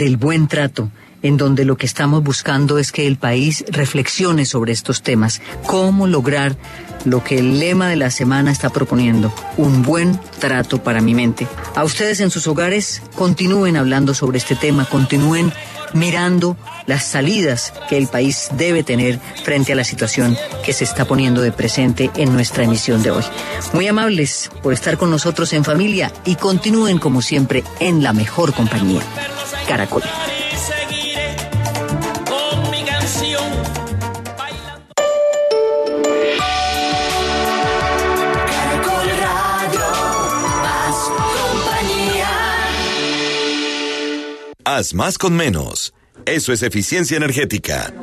del buen trato, en donde lo que estamos buscando es que el país reflexione sobre estos temas, cómo lograr lo que el lema de la semana está proponiendo, un buen trato para mi mente. A ustedes en sus hogares continúen hablando sobre este tema, continúen mirando las salidas que el país debe tener frente a la situación que se está poniendo de presente en nuestra emisión de hoy. Muy amables por estar con nosotros en familia y continúen como siempre en la mejor compañía. Caracol. Haz más con menos. Eso es eficiencia energética.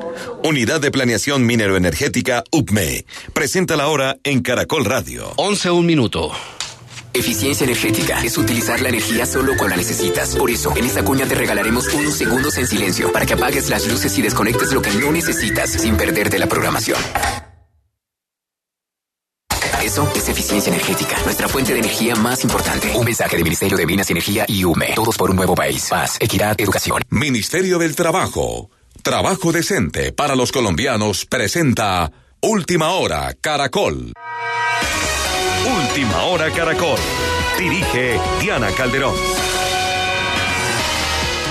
Unidad de Planeación Mineroenergética UPME. Presenta la hora en Caracol Radio. 11 un minuto. Eficiencia energética es utilizar la energía solo cuando la necesitas. Por eso, en esta cuña te regalaremos unos segundos en silencio para que apagues las luces y desconectes lo que no necesitas sin perderte la programación. Eso es eficiencia energética, nuestra fuente de energía más importante. Un mensaje del Ministerio de Minas y Energía y UME. Todos por un nuevo país. Paz, equidad, educación. Ministerio del Trabajo. Trabajo decente para los colombianos presenta Última Hora Caracol. Última Hora Caracol. Dirige Diana Calderón.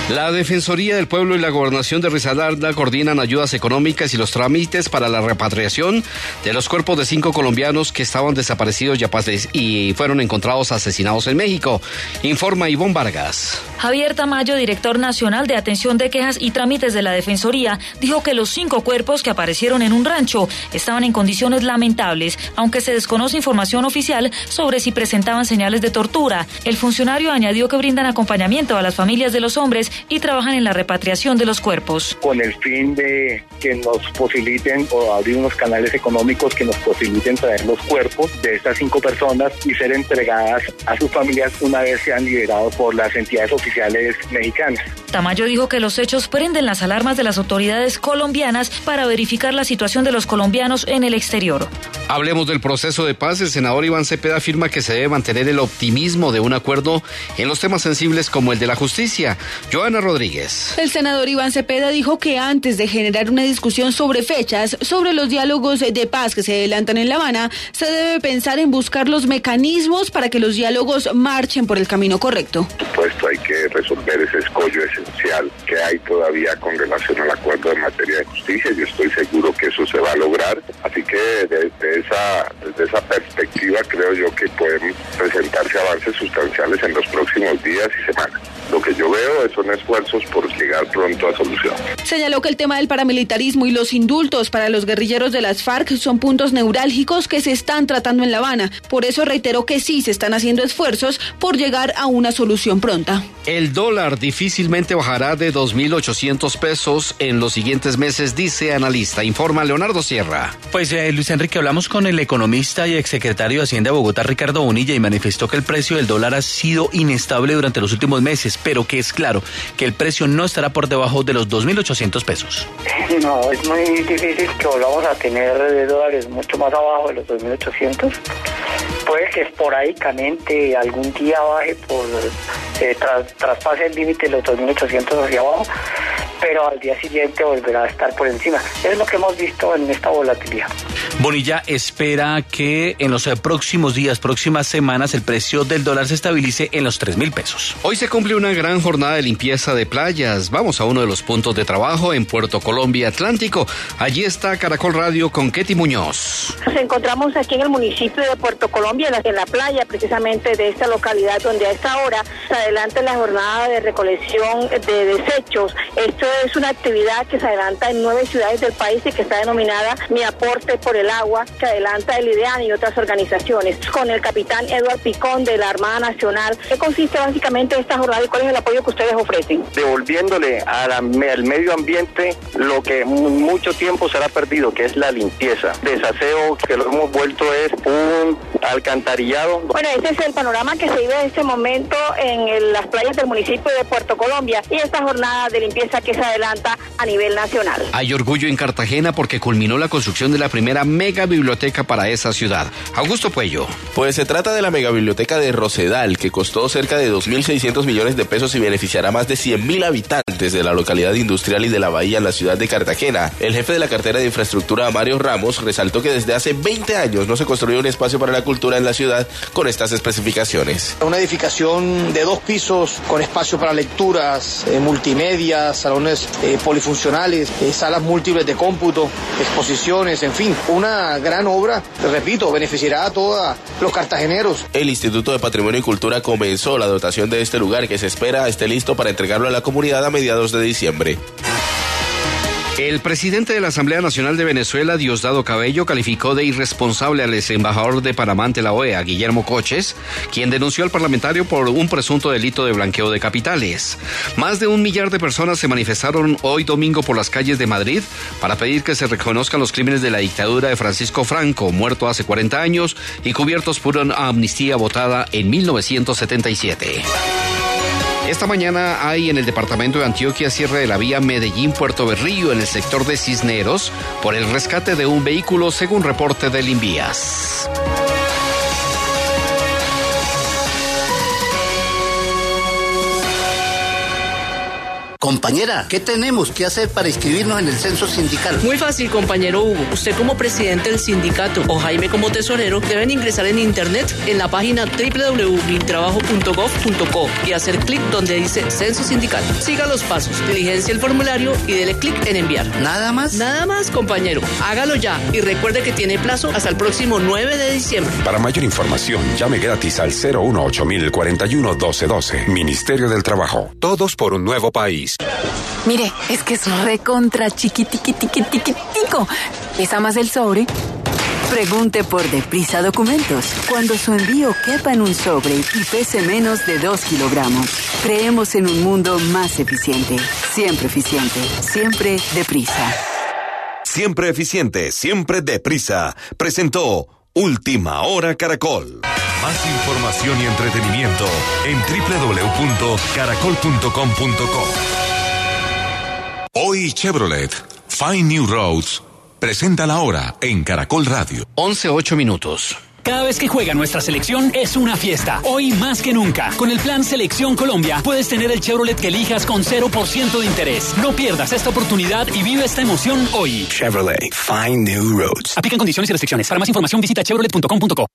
La Defensoría del Pueblo y la Gobernación de Risaralda coordinan ayudas económicas y los trámites para la repatriación de los cuerpos de cinco colombianos que estaban desaparecidos y fueron encontrados asesinados en México. Informa Ivonne Vargas. Javier Tamayo, director nacional de atención de quejas y trámites de la Defensoría, dijo que los cinco cuerpos que aparecieron en un rancho estaban en condiciones lamentables, aunque se desconoce información oficial sobre si presentaban señales de tortura. El funcionario añadió que brindan acompañamiento a las familias de los hombres y trabajan en la repatriación de los cuerpos. Con el fin de que nos posibiliten o abrir unos canales económicos que nos posibiliten traer los cuerpos de estas cinco personas y ser entregadas a sus familias una vez sean liberados por las entidades oficiales mexicanas. Tamayo dijo que los hechos prenden las alarmas de las autoridades colombianas para verificar la situación de los colombianos en el exterior. Hablemos del proceso de paz. El senador Iván Cepeda afirma que se debe mantener el optimismo de un acuerdo en los temas sensibles como el de la justicia. Joana Rodríguez. El senador Iván Cepeda dijo que antes de generar una discusión sobre fechas, sobre los diálogos de paz que se adelantan en La Habana, se debe pensar en buscar los mecanismos para que los diálogos marchen por el camino correcto. Por supuesto, hay que resolver ese escollo esencial que hay todavía con relación al acuerdo en materia de justicia. Yo estoy seguro que eso se va a lograr. Así que desde esa, desde esa perspectiva creo yo que pueden presentarse avances sustanciales en los próximos días y semanas. Lo que yo veo son esfuerzos por llegar pronto a solución. Señaló que el tema del paramilitarismo y los indultos para los guerrilleros de las FARC son puntos neurálgicos que se están tratando en La Habana. Por eso reiteró que sí se están haciendo esfuerzos por llegar a una solución pronta. El dólar difícilmente bajará de 2.800 pesos en los siguientes meses, dice analista. Informa Leonardo Sierra. Pues eh, Luis Enrique, hablamos con el economista y exsecretario de Hacienda de Bogotá, Ricardo Bonilla, y manifestó que el precio del dólar ha sido inestable durante los últimos meses pero que es claro que el precio no estará por debajo de los 2.800 pesos. No, es muy difícil que volvamos a tener de dólares mucho más abajo de los 2.800. Puede que esporádicamente algún día baje por eh, traspase el límite de los 2.800 hacia abajo, pero al día siguiente volverá a estar por encima. Es lo que hemos visto en esta volatilidad. Bonilla espera que en los próximos días, próximas semanas, el precio del dólar se estabilice en los 3 mil pesos. Hoy se cumple una gran jornada de limpieza de playas. Vamos a uno de los puntos de trabajo en Puerto Colombia Atlántico. Allí está Caracol Radio con Ketty Muñoz. Nos encontramos aquí en el municipio de Puerto Colombia, en la playa precisamente de esta localidad, donde a esta hora se adelanta la jornada de recolección de desechos. Esto es una actividad que se adelanta en nueve ciudades del país y que está denominada Mi Aporte por el agua que adelanta el IDEAN y otras organizaciones. Con el capitán Eduard Picón de la Armada Nacional, ¿qué consiste básicamente esta jornada y cuál es el apoyo que ustedes ofrecen? Devolviéndole al medio ambiente lo que mucho tiempo será perdido, que es la limpieza. Desaseo que lo hemos vuelto es un alcantarillado. Bueno, ese es el panorama que se vive en este momento en las playas del municipio de Puerto Colombia y esta jornada de limpieza que se adelanta a nivel nacional. Hay orgullo en Cartagena porque culminó la construcción de la primera mega biblioteca para esa ciudad. Augusto Puello. Pues se trata de la mega biblioteca de Rosedal, que costó cerca de 2.600 millones de pesos y beneficiará a más de 100.000 habitantes de la localidad industrial y de la bahía en la ciudad de Cartagena. El jefe de la cartera de infraestructura, Mario Ramos, resaltó que desde hace 20 años no se construyó un espacio para la cultura en la ciudad con estas especificaciones. Una edificación de dos pisos con espacio para lecturas, eh, multimedia, eh, polifuncionales, eh, salas múltiples de cómputo, exposiciones, en fin, una gran obra, repito, beneficiará a todos los cartageneros. El Instituto de Patrimonio y Cultura comenzó la dotación de este lugar que se espera esté listo para entregarlo a la comunidad a mediados de diciembre. El presidente de la Asamblea Nacional de Venezuela, Diosdado Cabello, calificó de irresponsable al ex embajador de Panamá ante la OEA, Guillermo Coches, quien denunció al parlamentario por un presunto delito de blanqueo de capitales. Más de un millar de personas se manifestaron hoy domingo por las calles de Madrid para pedir que se reconozcan los crímenes de la dictadura de Francisco Franco, muerto hace 40 años y cubiertos por una amnistía votada en 1977. Esta mañana hay en el departamento de Antioquia cierre de la vía Medellín-Puerto Berrío en el sector de Cisneros por el rescate de un vehículo según reporte del Invías. Compañera, ¿qué tenemos que hacer para inscribirnos en el censo sindical? Muy fácil, compañero Hugo. Usted como presidente del sindicato o Jaime como tesorero deben ingresar en internet en la página www.mintrabajo.gov.co y hacer clic donde dice censo sindical. Siga los pasos, diligencia el formulario y dele clic en enviar. ¿Nada más? Nada más, compañero. Hágalo ya y recuerde que tiene plazo hasta el próximo 9 de diciembre. Para mayor información, llame gratis al 018 41 1212. Ministerio del Trabajo. Todos por un nuevo país. Mire, es que es recontra chiquitiquitiquitiquitico. ¿Pesa más el sobre? Pregunte por Deprisa Documentos. Cuando su envío quepa en un sobre y pese menos de 2 kilogramos, creemos en un mundo más eficiente. Siempre eficiente. Siempre deprisa. Siempre eficiente. Siempre deprisa. Presentó Última Hora Caracol. Más información y entretenimiento en www.caracol.com.co. Hoy Chevrolet, Find New Roads, presenta la hora en Caracol Radio. 11, 8 minutos. Cada vez que juega nuestra selección es una fiesta. Hoy más que nunca. Con el plan Selección Colombia puedes tener el Chevrolet que elijas con 0% de interés. No pierdas esta oportunidad y vive esta emoción hoy. Chevrolet, find new roads. Aplican condiciones y restricciones. Para más información visita chevrolet.com.co.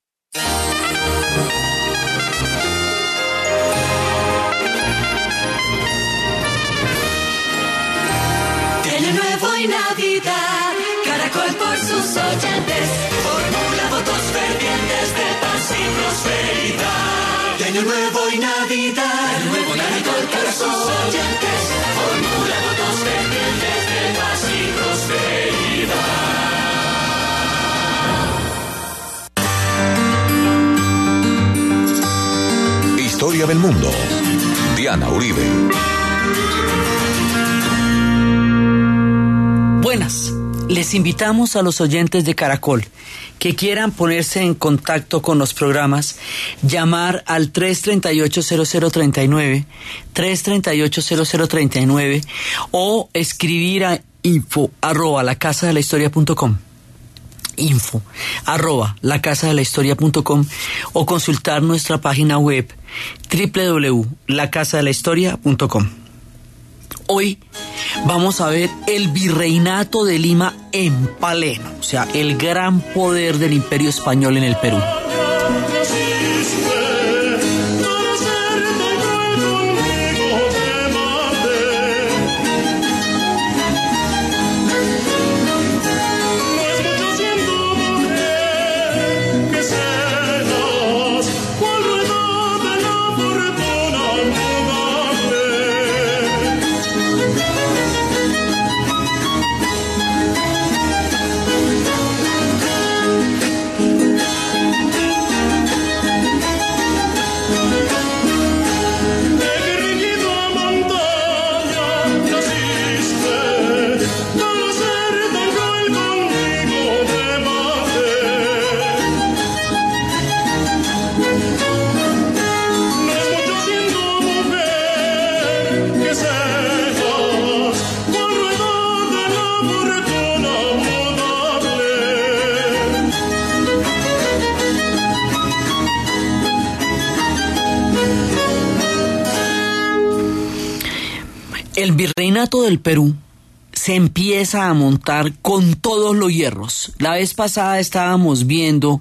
Caracol por sus oyentes, formula votos fervientes de paz y prosperidad. De Año Nuevo y Navidad, Nuevo Caracol por sus oyentes, formula votos fervientes de paz y prosperidad. Historia del mundo. Diana Uribe. Buenas. Les invitamos a los oyentes de Caracol que quieran ponerse en contacto con los programas, llamar al 338-0039, 338-0039 o escribir a info arroba la casa de la historia.com info arroba la casa de la historia.com o consultar nuestra página web www.lacasadelahistoria.com Hoy vamos a ver el virreinato de Lima en Paleno, o sea, el gran poder del imperio español en el Perú. Virreinato del Perú se empieza a montar con todos los hierros. La vez pasada estábamos viendo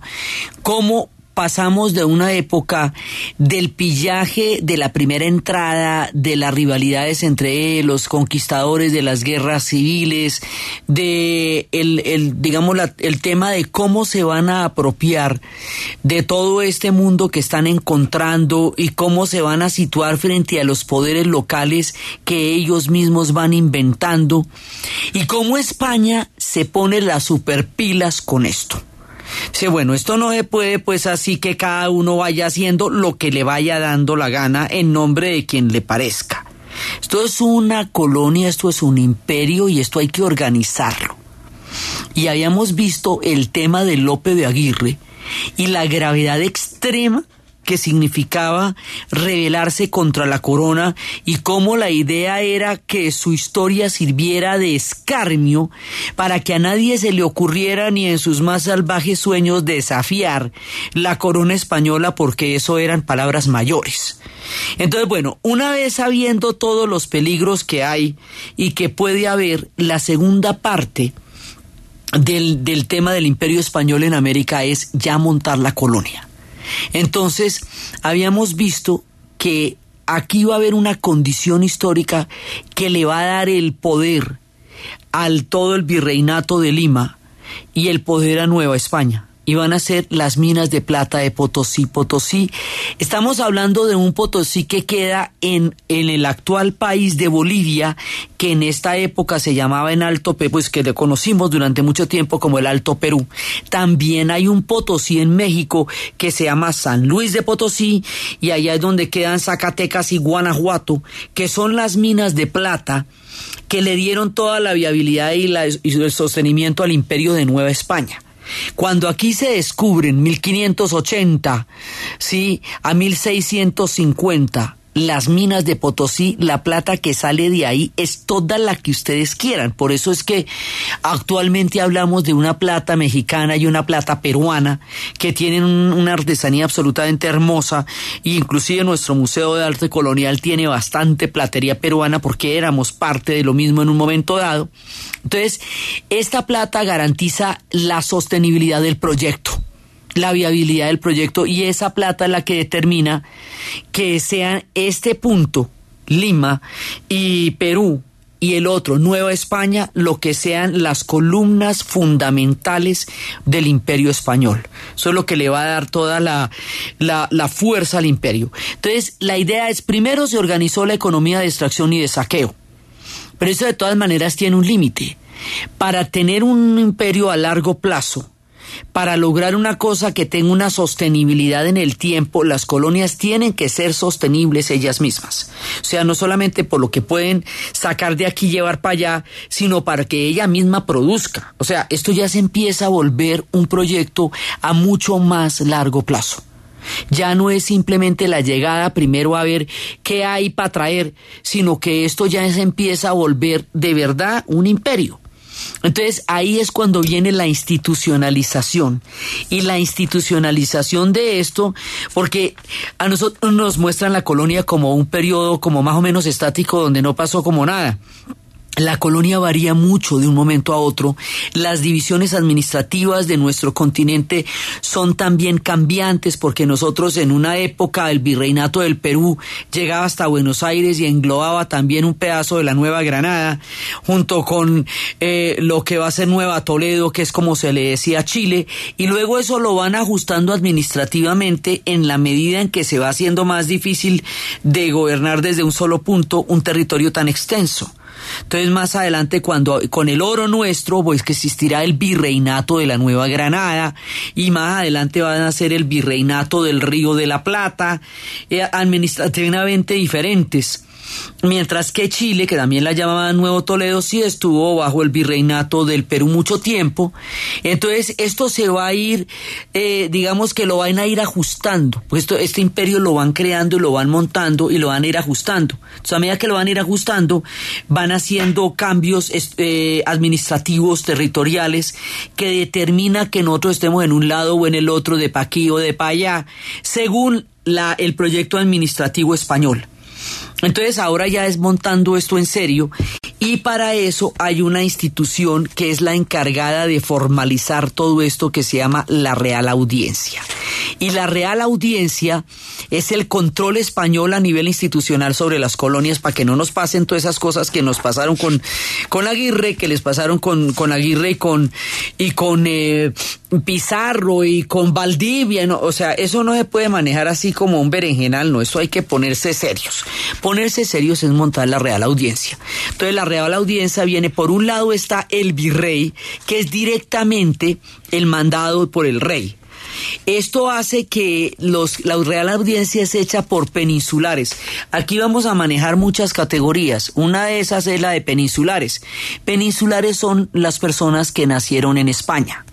cómo pasamos de una época del pillaje de la primera entrada, de las rivalidades entre los conquistadores, de las guerras civiles, de el, el digamos el tema de cómo se van a apropiar de todo este mundo que están encontrando y cómo se van a situar frente a los poderes locales que ellos mismos van inventando y cómo España se pone las superpilas con esto. Dice, bueno, esto no se puede pues así que cada uno vaya haciendo lo que le vaya dando la gana en nombre de quien le parezca. Esto es una colonia, esto es un imperio y esto hay que organizarlo. Y habíamos visto el tema de Lope de Aguirre y la gravedad extrema que significaba rebelarse contra la corona y cómo la idea era que su historia sirviera de escarnio para que a nadie se le ocurriera ni en sus más salvajes sueños desafiar la corona española porque eso eran palabras mayores. Entonces, bueno, una vez sabiendo todos los peligros que hay y que puede haber, la segunda parte del, del tema del imperio español en América es ya montar la colonia. Entonces, habíamos visto que aquí va a haber una condición histórica que le va a dar el poder al todo el virreinato de Lima y el poder a Nueva España y van a ser las minas de plata de Potosí. Potosí, estamos hablando de un Potosí que queda en, en el actual país de Bolivia, que en esta época se llamaba en Alto Perú, pues que le conocimos durante mucho tiempo como el Alto Perú. También hay un Potosí en México que se llama San Luis de Potosí y allá es donde quedan Zacatecas y Guanajuato, que son las minas de plata que le dieron toda la viabilidad y, la, y el sostenimiento al imperio de Nueva España. Cuando aquí se descubren 1580, sí, a 1650, las minas de Potosí, la plata que sale de ahí es toda la que ustedes quieran. Por eso es que actualmente hablamos de una plata mexicana y una plata peruana que tienen una artesanía absolutamente hermosa e inclusive nuestro Museo de Arte Colonial tiene bastante platería peruana porque éramos parte de lo mismo en un momento dado. Entonces, esta plata garantiza la sostenibilidad del proyecto la viabilidad del proyecto y esa plata la que determina que sean este punto, Lima y Perú, y el otro, Nueva España, lo que sean las columnas fundamentales del imperio español. Eso es lo que le va a dar toda la, la, la, fuerza al imperio. Entonces, la idea es, primero se organizó la economía de extracción y de saqueo, pero eso de todas maneras tiene un límite. Para tener un imperio a largo plazo, para lograr una cosa que tenga una sostenibilidad en el tiempo, las colonias tienen que ser sostenibles ellas mismas. O sea, no solamente por lo que pueden sacar de aquí y llevar para allá, sino para que ella misma produzca. O sea, esto ya se empieza a volver un proyecto a mucho más largo plazo. Ya no es simplemente la llegada primero a ver qué hay para traer, sino que esto ya se empieza a volver de verdad un imperio. Entonces ahí es cuando viene la institucionalización. Y la institucionalización de esto, porque a nosotros nos muestran la colonia como un periodo como más o menos estático donde no pasó como nada. La colonia varía mucho de un momento a otro. Las divisiones administrativas de nuestro continente son también cambiantes porque nosotros en una época el virreinato del Perú llegaba hasta Buenos Aires y englobaba también un pedazo de la Nueva Granada junto con eh, lo que va a ser Nueva Toledo, que es como se le decía a Chile, y luego eso lo van ajustando administrativamente en la medida en que se va haciendo más difícil de gobernar desde un solo punto un territorio tan extenso. Entonces más adelante cuando con el oro nuestro pues que existirá el virreinato de la Nueva Granada y más adelante van a ser el virreinato del Río de la Plata, eh, administrativamente diferentes. Mientras que Chile, que también la llamaban Nuevo Toledo, sí estuvo bajo el virreinato del Perú mucho tiempo. Entonces, esto se va a ir, eh, digamos que lo van a ir ajustando. Pues este imperio lo van creando y lo van montando y lo van a ir ajustando. Entonces, a medida que lo van a ir ajustando, van haciendo cambios eh, administrativos, territoriales, que determina que nosotros estemos en un lado o en el otro, de pa' aquí o de pa' allá, según la, el proyecto administrativo español. Entonces ahora ya es montando esto en serio y para eso hay una institución que es la encargada de formalizar todo esto que se llama la Real Audiencia. Y la Real Audiencia es el control español a nivel institucional sobre las colonias para que no nos pasen todas esas cosas que nos pasaron con, con Aguirre, que les pasaron con, con Aguirre y con, y con eh, Pizarro y con Valdivia. O sea, eso no se puede manejar así como un berenjenal, no, eso hay que ponerse serios. Ponerse serios es montar la Real Audiencia. Entonces la Real Audiencia viene, por un lado está el virrey, que es directamente el mandado por el rey. Esto hace que los, la Real Audiencia es hecha por peninsulares. Aquí vamos a manejar muchas categorías. Una de esas es la de peninsulares. Peninsulares son las personas que nacieron en España.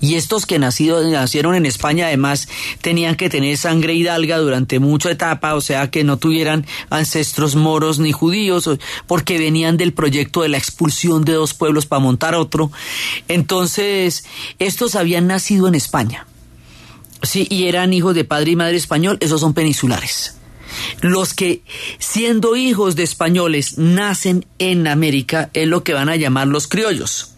Y estos que nacido, nacieron en España además tenían que tener sangre hidalga durante mucha etapa, o sea que no tuvieran ancestros moros ni judíos, porque venían del proyecto de la expulsión de dos pueblos para montar otro. Entonces, estos habían nacido en España. Sí, y eran hijos de padre y madre español, esos son peninsulares. Los que, siendo hijos de españoles, nacen en América, es lo que van a llamar los criollos.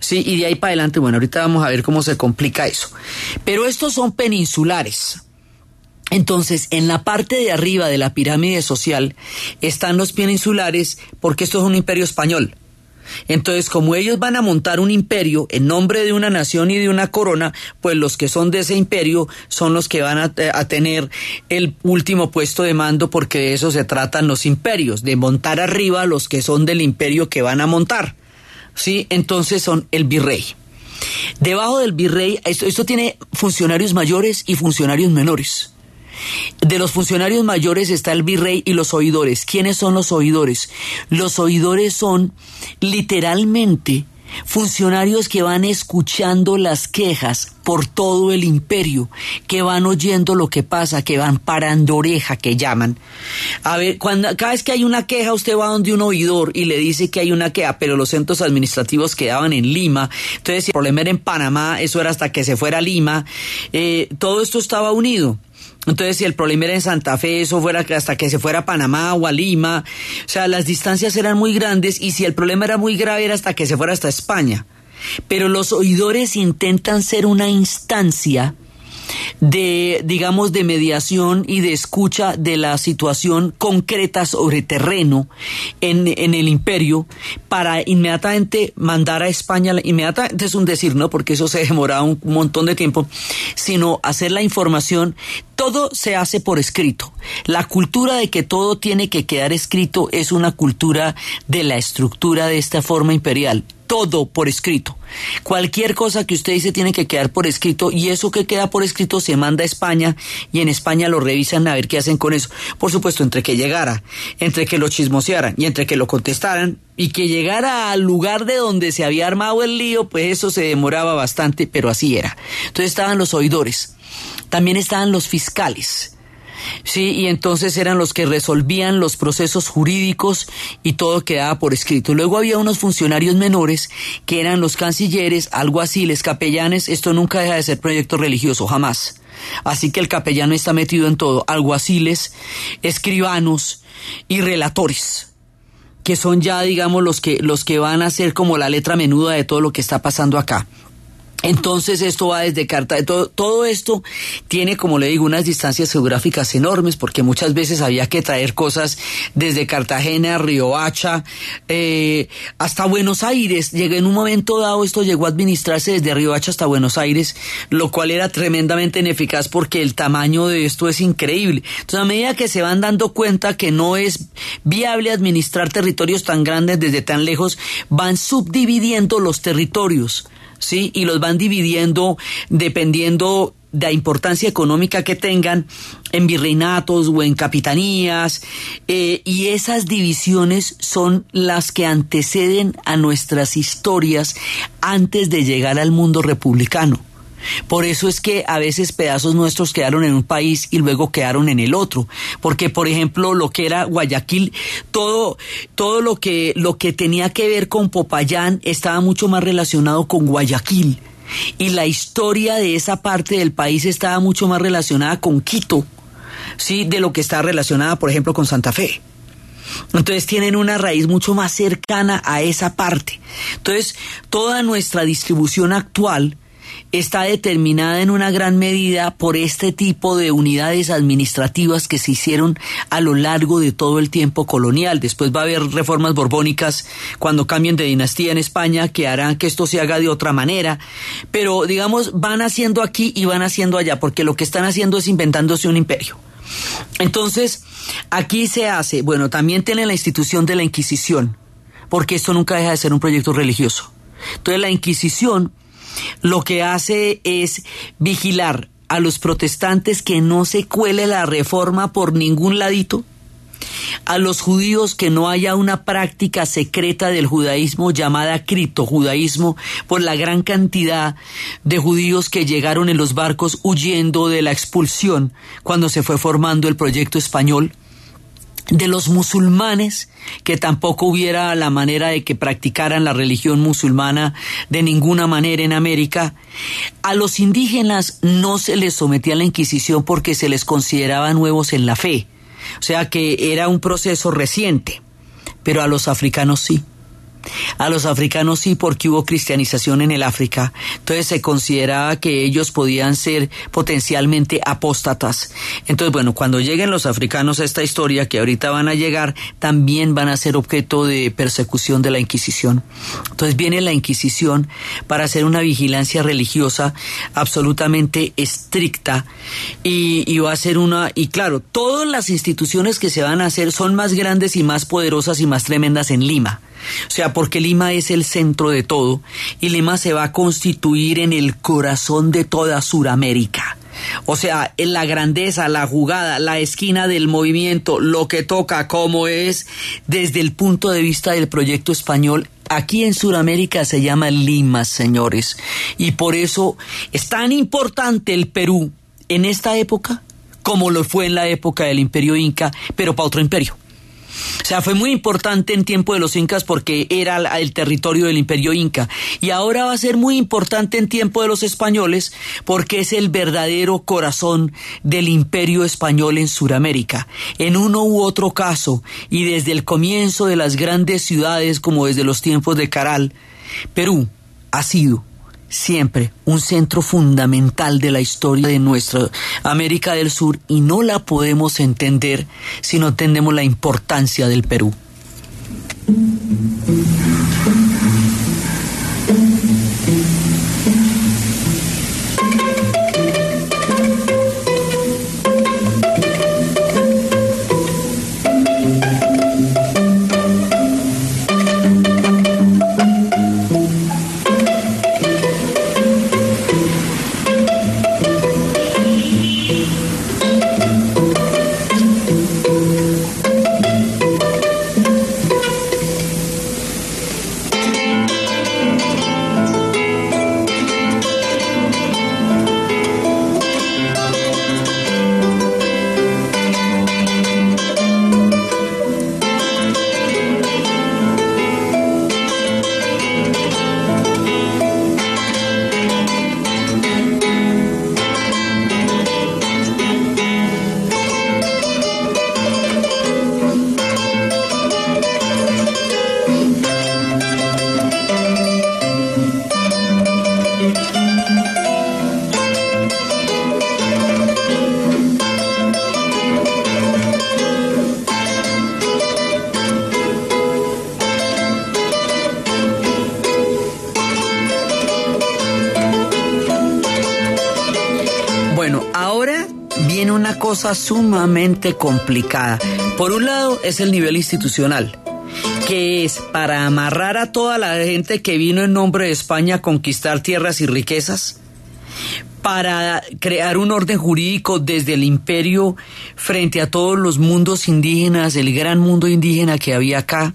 Sí, y de ahí para adelante, bueno, ahorita vamos a ver cómo se complica eso. Pero estos son peninsulares. Entonces, en la parte de arriba de la pirámide social están los peninsulares porque esto es un imperio español. Entonces, como ellos van a montar un imperio en nombre de una nación y de una corona, pues los que son de ese imperio son los que van a, tener el último puesto de mando porque de eso se tratan los imperios, de montar arriba los que son del imperio que van a montar. ¿Sí? Entonces son el virrey. Debajo del virrey, esto, esto tiene funcionarios mayores y funcionarios menores. De los funcionarios mayores está el virrey y los oidores. ¿Quiénes son los oidores? Los oidores son literalmente funcionarios que van escuchando las quejas por todo el imperio, que van oyendo lo que pasa, que van parando oreja, que llaman. A ver, cuando, cada vez que hay una queja, usted va donde un oidor y le dice que hay una queja, pero los centros administrativos quedaban en Lima, entonces si el problema era en Panamá, eso era hasta que se fuera a Lima, eh, todo esto estaba unido. Entonces, si el problema era en Santa Fe, eso fuera hasta que se fuera a Panamá o a Lima. O sea, las distancias eran muy grandes y si el problema era muy grave era hasta que se fuera hasta España. Pero los oidores intentan ser una instancia de, digamos, de mediación y de escucha de la situación concreta sobre terreno en, en el imperio para inmediatamente mandar a España, inmediatamente es un decir, ¿no? Porque eso se demoraba un montón de tiempo, sino hacer la información todo se hace por escrito. La cultura de que todo tiene que quedar escrito es una cultura de la estructura de esta forma imperial todo por escrito. Cualquier cosa que usted dice tiene que quedar por escrito y eso que queda por escrito se manda a España y en España lo revisan a ver qué hacen con eso. Por supuesto, entre que llegara, entre que lo chismosearan y entre que lo contestaran y que llegara al lugar de donde se había armado el lío, pues eso se demoraba bastante, pero así era. Entonces estaban los oidores, también estaban los fiscales Sí, y entonces eran los que resolvían los procesos jurídicos y todo quedaba por escrito. Luego había unos funcionarios menores que eran los cancilleres, alguaciles, capellanes. Esto nunca deja de ser proyecto religioso, jamás. Así que el capellano está metido en todo. Alguaciles, escribanos y relatores que son ya digamos los que los que van a ser como la letra menuda de todo lo que está pasando acá. Entonces esto va desde Cartagena, todo, todo, esto tiene, como le digo, unas distancias geográficas enormes porque muchas veces había que traer cosas desde Cartagena, Riohacha, eh, hasta Buenos Aires. Llegué en un momento dado, esto llegó a administrarse desde Riohacha hasta Buenos Aires, lo cual era tremendamente ineficaz porque el tamaño de esto es increíble. Entonces a medida que se van dando cuenta que no es viable administrar territorios tan grandes desde tan lejos, van subdividiendo los territorios ¿sí? Y los van dividiendo dependiendo de la importancia económica que tengan en virreinatos o en capitanías, eh, y esas divisiones son las que anteceden a nuestras historias antes de llegar al mundo republicano. Por eso es que a veces pedazos nuestros quedaron en un país y luego quedaron en el otro. Porque, por ejemplo, lo que era Guayaquil, todo, todo lo que, lo que tenía que ver con Popayán estaba mucho más relacionado con Guayaquil. Y la historia de esa parte del país estaba mucho más relacionada con Quito, sí, de lo que está relacionada, por ejemplo, con Santa Fe. Entonces tienen una raíz mucho más cercana a esa parte. Entonces, toda nuestra distribución actual está determinada en una gran medida por este tipo de unidades administrativas que se hicieron a lo largo de todo el tiempo colonial. Después va a haber reformas borbónicas cuando cambien de dinastía en España que harán que esto se haga de otra manera. Pero digamos, van haciendo aquí y van haciendo allá, porque lo que están haciendo es inventándose un imperio. Entonces, aquí se hace, bueno, también tiene la institución de la Inquisición, porque esto nunca deja de ser un proyecto religioso. Entonces, la Inquisición lo que hace es vigilar a los protestantes que no se cuele la reforma por ningún ladito, a los judíos que no haya una práctica secreta del judaísmo llamada criptojudaísmo por la gran cantidad de judíos que llegaron en los barcos huyendo de la expulsión cuando se fue formando el proyecto español de los musulmanes, que tampoco hubiera la manera de que practicaran la religión musulmana de ninguna manera en América. A los indígenas no se les sometía a la Inquisición porque se les consideraba nuevos en la fe, o sea que era un proceso reciente, pero a los africanos sí. A los africanos sí, porque hubo cristianización en el África. Entonces se consideraba que ellos podían ser potencialmente apóstatas. Entonces, bueno, cuando lleguen los africanos a esta historia, que ahorita van a llegar, también van a ser objeto de persecución de la Inquisición. Entonces viene la Inquisición para hacer una vigilancia religiosa absolutamente estricta y, va a ser una, y claro, todas las instituciones que se van a hacer son más grandes y más poderosas y más tremendas en Lima. O sea, porque Lima es el centro de todo y Lima se va a constituir en el corazón de toda Suramérica. O sea, en la grandeza, la jugada, la esquina del movimiento, lo que toca, cómo es, desde el punto de vista del proyecto español, aquí en Sudamérica se llama Lima, señores. Y por eso es tan importante el Perú en esta época como lo fue en la época del imperio inca, pero para otro imperio. O sea, fue muy importante en tiempo de los incas porque era el territorio del imperio inca. Y ahora va a ser muy importante en tiempo de los españoles porque es el verdadero corazón del imperio español en Sudamérica. En uno u otro caso, y desde el comienzo de las grandes ciudades como desde los tiempos de Caral, Perú ha sido siempre un centro fundamental de la historia de nuestra América del Sur y no la podemos entender si no entendemos la importancia del Perú. Complicada. Por un lado es el nivel institucional, que es para amarrar a toda la gente que vino en nombre de España a conquistar tierras y riquezas, para crear un orden jurídico desde el imperio frente a todos los mundos indígenas, el gran mundo indígena que había acá,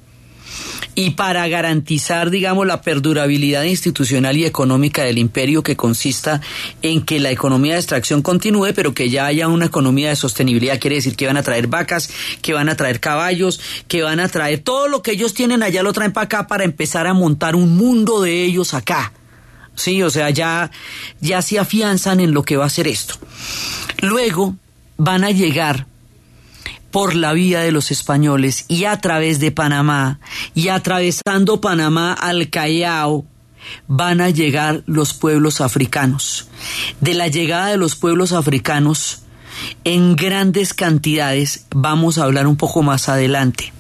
y para garantizar, digamos, la perdurabilidad institucional y económica del imperio que consista en que la economía de extracción continúe, pero que ya haya una economía de sostenibilidad, quiere decir que van a traer vacas, que van a traer caballos, que van a traer todo lo que ellos tienen allá lo traen para acá para empezar a montar un mundo de ellos acá. Sí, o sea, ya, ya se afianzan en lo que va a ser esto. Luego van a llegar por la vía de los españoles y a través de Panamá y atravesando Panamá al Callao van a llegar los pueblos africanos. De la llegada de los pueblos africanos en grandes cantidades vamos a hablar un poco más adelante.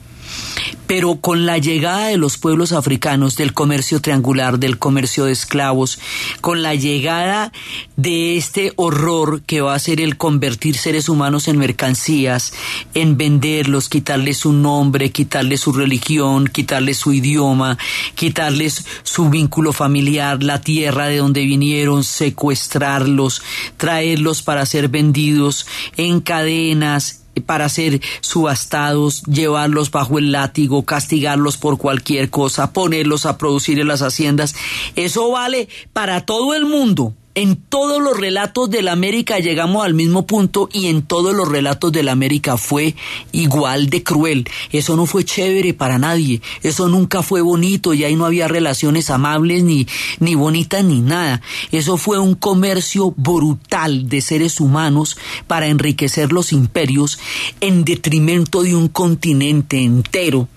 Pero con la llegada de los pueblos africanos, del comercio triangular, del comercio de esclavos, con la llegada de este horror que va a ser el convertir seres humanos en mercancías, en venderlos, quitarles su nombre, quitarles su religión, quitarles su idioma, quitarles su vínculo familiar, la tierra de donde vinieron, secuestrarlos, traerlos para ser vendidos en cadenas, para ser subastados, llevarlos bajo el látigo, castigarlos por cualquier cosa, ponerlos a producir en las haciendas. Eso vale para todo el mundo. En todos los relatos de la América llegamos al mismo punto y en todos los relatos de la América fue igual de cruel. Eso no fue chévere para nadie. Eso nunca fue bonito y ahí no había relaciones amables ni, ni bonitas ni nada. Eso fue un comercio brutal de seres humanos para enriquecer los imperios en detrimento de un continente entero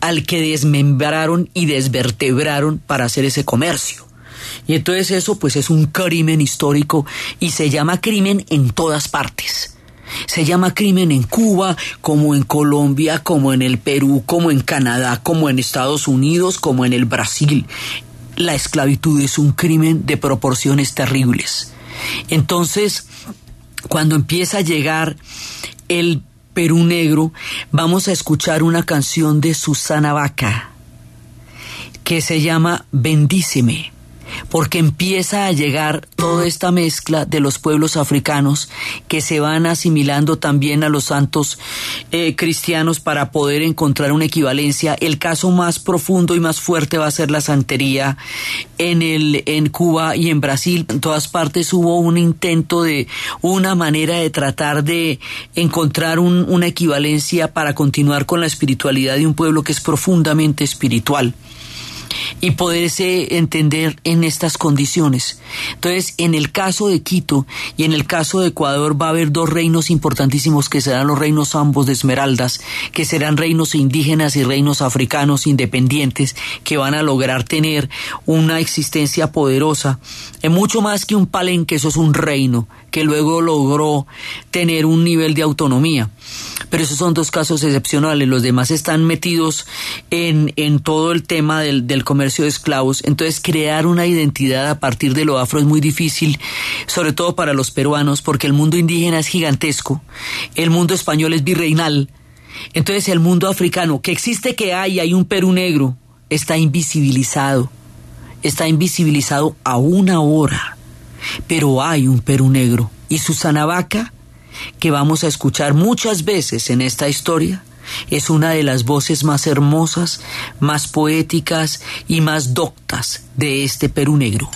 al que desmembraron y desvertebraron para hacer ese comercio. Y entonces eso pues es un crimen histórico y se llama crimen en todas partes. Se llama crimen en Cuba, como en Colombia, como en el Perú, como en Canadá, como en Estados Unidos, como en el Brasil. La esclavitud es un crimen de proporciones terribles. Entonces, cuando empieza a llegar el Perú negro, vamos a escuchar una canción de Susana Vaca que se llama Bendíceme porque empieza a llegar toda esta mezcla de los pueblos africanos que se van asimilando también a los santos eh, cristianos para poder encontrar una equivalencia. El caso más profundo y más fuerte va a ser la santería en, el, en Cuba y en Brasil. En todas partes hubo un intento de una manera de tratar de encontrar una equivalencia para continuar con la espiritualidad de un pueblo que es profundamente espiritual y poderse entender en estas condiciones. Entonces, en el caso de Quito y en el caso de Ecuador va a haber dos reinos importantísimos que serán los reinos ambos de Esmeraldas, que serán reinos indígenas y reinos africanos independientes que van a lograr tener una existencia poderosa. Es mucho más que un palenque, eso es un reino que luego logró tener un nivel de autonomía. Pero esos son dos casos excepcionales, los demás están metidos en, en todo el tema del, del comercio de esclavos. Entonces crear una identidad a partir de lo afro es muy difícil, sobre todo para los peruanos, porque el mundo indígena es gigantesco, el mundo español es virreinal. Entonces el mundo africano, que existe que hay, hay un Perú negro, está invisibilizado. Está invisibilizado a una hora pero hay un Perú negro. Y Susana Vaca, que vamos a escuchar muchas veces en esta historia, es una de las voces más hermosas, más poéticas y más doctas de este Perú negro.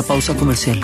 La pausa comercial.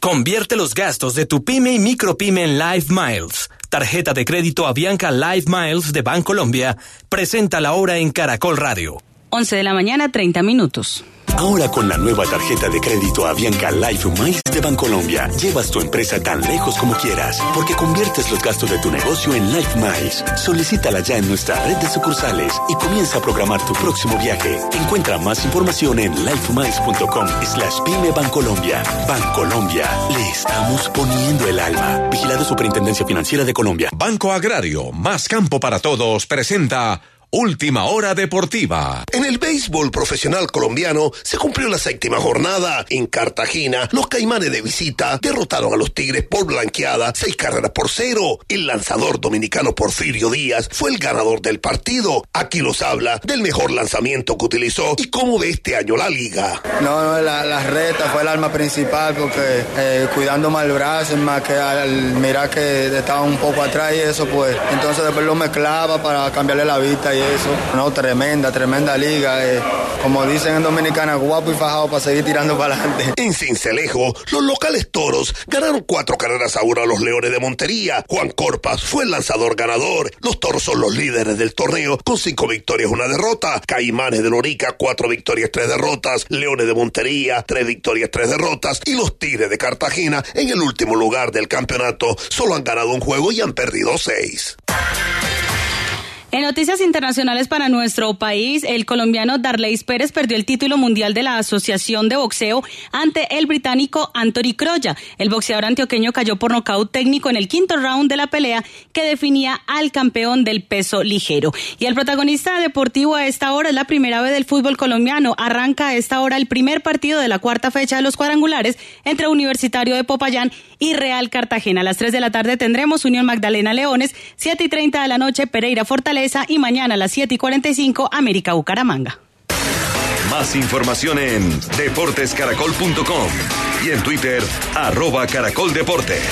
Convierte los gastos de tu pyme y micropyme en Live Miles. Tarjeta de crédito Avianca Live Miles de Bancolombia presenta la hora en Caracol Radio. 11 de la mañana, 30 minutos. Ahora con la nueva tarjeta de crédito Avianca Life Miles de Bancolombia, llevas tu empresa tan lejos como quieras, porque conviertes los gastos de tu negocio en Life Miles. Solicítala ya en nuestra red de sucursales y comienza a programar tu próximo viaje. Encuentra más información en lifemiles.com slash pyme Bancolombia. Bancolombia, le estamos poniendo el alma. Vigilado Superintendencia Financiera de Colombia. Banco Agrario, más campo para todos, presenta Última hora deportiva. En el béisbol profesional colombiano se cumplió la séptima jornada. En Cartagena, los caimanes de visita derrotaron a los Tigres por blanqueada, seis carreras por cero. El lanzador dominicano Porfirio Díaz fue el ganador del partido. Aquí los habla del mejor lanzamiento que utilizó y cómo ve este año la liga. No, no, la, la reta fue el arma principal porque eh, cuidando mal el brazo, más que al mirar que estaba un poco atrás y eso, pues entonces después lo mezclaba para cambiarle la vista y eso. No, tremenda, tremenda liga. eh. Como dicen en Dominicana, guapo y fajado para seguir tirando para adelante. En Cincelejo, los locales toros ganaron cuatro carreras a uno a los Leones de Montería. Juan Corpas fue el lanzador ganador. Los toros son los líderes del torneo con cinco victorias, una derrota. Caimanes de Lorica, cuatro victorias, tres derrotas. Leones de Montería, tres victorias, tres derrotas. Y los Tigres de Cartagena, en el último lugar del campeonato, solo han ganado un juego y han perdido seis. En noticias internacionales para nuestro país, el colombiano Darleis Pérez perdió el título mundial de la Asociación de Boxeo ante el británico Anthony Croya. El boxeador antioqueño cayó por nocaut técnico en el quinto round de la pelea que definía al campeón del peso ligero. Y el protagonista deportivo a esta hora es la primera vez del fútbol colombiano. Arranca a esta hora el primer partido de la cuarta fecha de los cuadrangulares entre Universitario de Popayán y Real Cartagena. A las 3 de la tarde tendremos Unión Magdalena Leones, 7 y 30 de la noche Pereira Fortaleza y mañana a las 7 y 45 América Bucaramanga. Más información en deportescaracol.com y en Twitter, arroba caracoldeportes.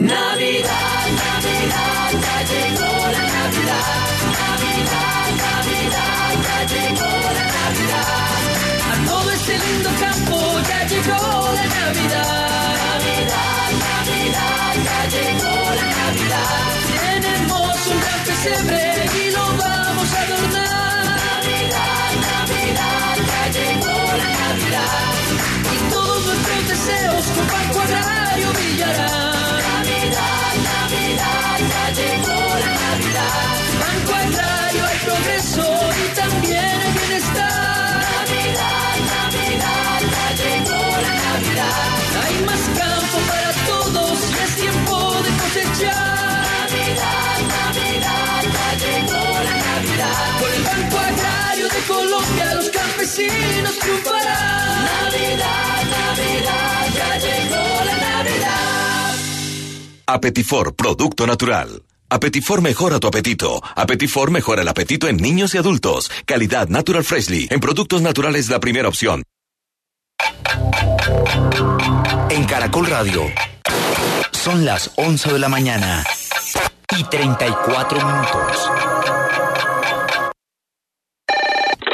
Navidad, Navidad, ya llegó la Navidad. Navidad, Navidad, ya llegó la Navidad. A todo este lindo campo ya llegó la Navidad. Navidad, Navidad, ya llegó la Navidad. Pesebre y lo vamos a adornar. Navidad, Navidad, ya la Navidad. Y todos nuestros deseos con Agrario brillarán. Colombia los campesinos triunfarán. Navidad, Navidad, ya llegó la Navidad. Apetifor, producto natural. Apetifor mejora tu apetito. Apetifor mejora el apetito en niños y adultos. Calidad Natural Freshly. En productos naturales la primera opción. En Caracol Radio. Son las 11 de la mañana y 34 minutos.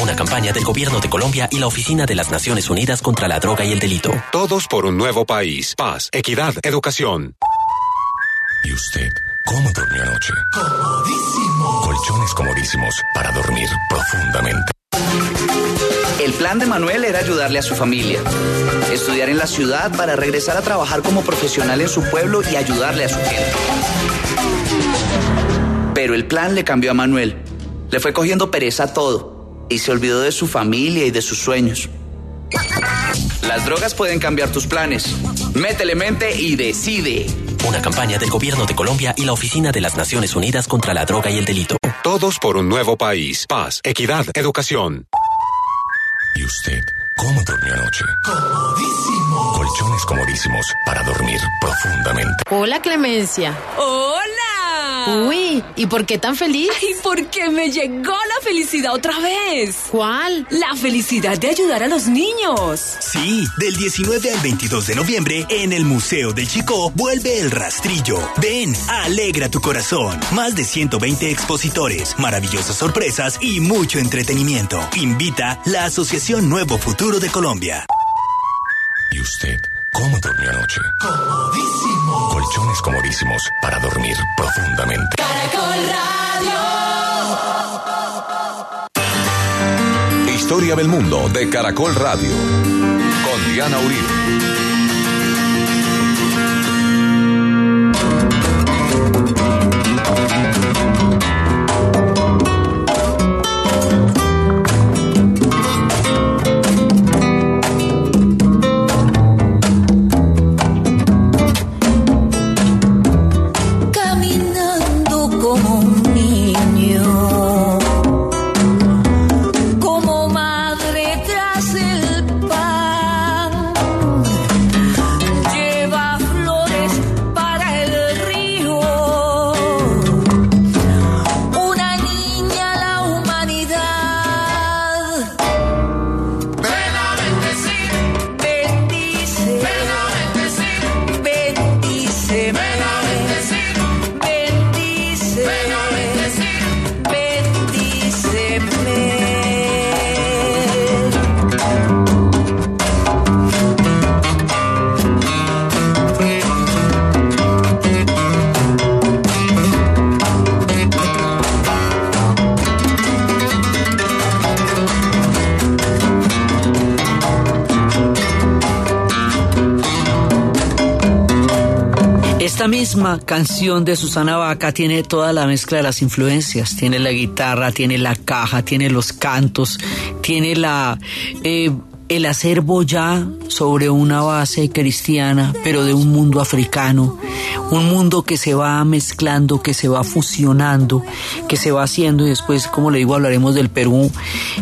Una campaña del Gobierno de Colombia y la Oficina de las Naciones Unidas contra la Droga y el Delito. Todos por un nuevo país. Paz, equidad, educación. ¿Y usted cómo durmió anoche? Comodísimo. Colchones comodísimos para dormir profundamente. El plan de Manuel era ayudarle a su familia, estudiar en la ciudad para regresar a trabajar como profesional en su pueblo y ayudarle a su gente. Pero el plan le cambió a Manuel. Le fue cogiendo pereza a todo y se olvidó de su familia y de sus sueños. Las drogas pueden cambiar tus planes. Métele mente y decide. Una campaña del Gobierno de Colombia y la Oficina de las Naciones Unidas contra la Droga y el Delito. Todos por un nuevo país. Paz, equidad, educación. ¿Y usted cómo durmió anoche? Comodísimo. Colchones comodísimos para dormir profundamente. Hola, Clemencia. ¡Hola! Uy, ¿y por qué tan feliz? ¿Y porque me llegó la felicidad otra vez? ¿Cuál? La felicidad de ayudar a los niños. Sí, del 19 al 22 de noviembre en el Museo del Chico vuelve el rastrillo. Ven, alegra tu corazón. Más de 120 expositores, maravillosas sorpresas y mucho entretenimiento. Invita la Asociación Nuevo Futuro de Colombia. ¿Y usted cómo durmió anoche? Comodísimo. Colchones comodísimos para dormir profundamente. Caracol Radio. Historia del mundo de Caracol Radio. Con Diana Uribe. Misma canción de Susana Vaca tiene toda la mezcla de las influencias. Tiene la guitarra, tiene la caja, tiene los cantos, tiene la eh, el acervo ya sobre una base cristiana, pero de un mundo africano, un mundo que se va mezclando, que se va fusionando, que se va haciendo y después, como le digo, hablaremos del Perú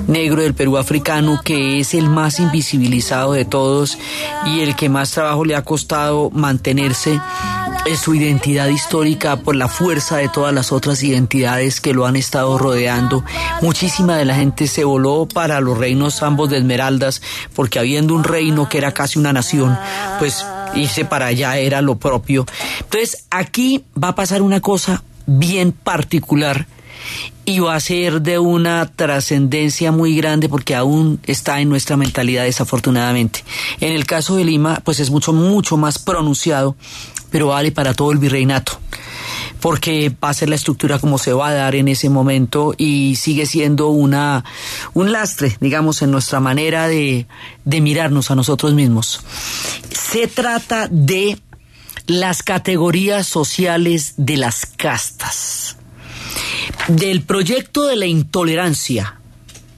negro, del Perú africano, que es el más invisibilizado de todos y el que más trabajo le ha costado mantenerse en su identidad histórica por la fuerza de todas las otras identidades que lo han estado rodeando. Muchísima de la gente se voló para los reinos ambos de Esmeraldas, porque habiendo un reino que era casi una nación, pues irse para allá era lo propio. Entonces aquí va a pasar una cosa bien particular y va a ser de una trascendencia muy grande porque aún está en nuestra mentalidad desafortunadamente. En el caso de Lima, pues es mucho, mucho más pronunciado, pero vale para todo el virreinato porque va a ser la estructura como se va a dar en ese momento y sigue siendo una un lastre, digamos, en nuestra manera de, de mirarnos a nosotros mismos. Se trata de las categorías sociales de las castas del proyecto de la intolerancia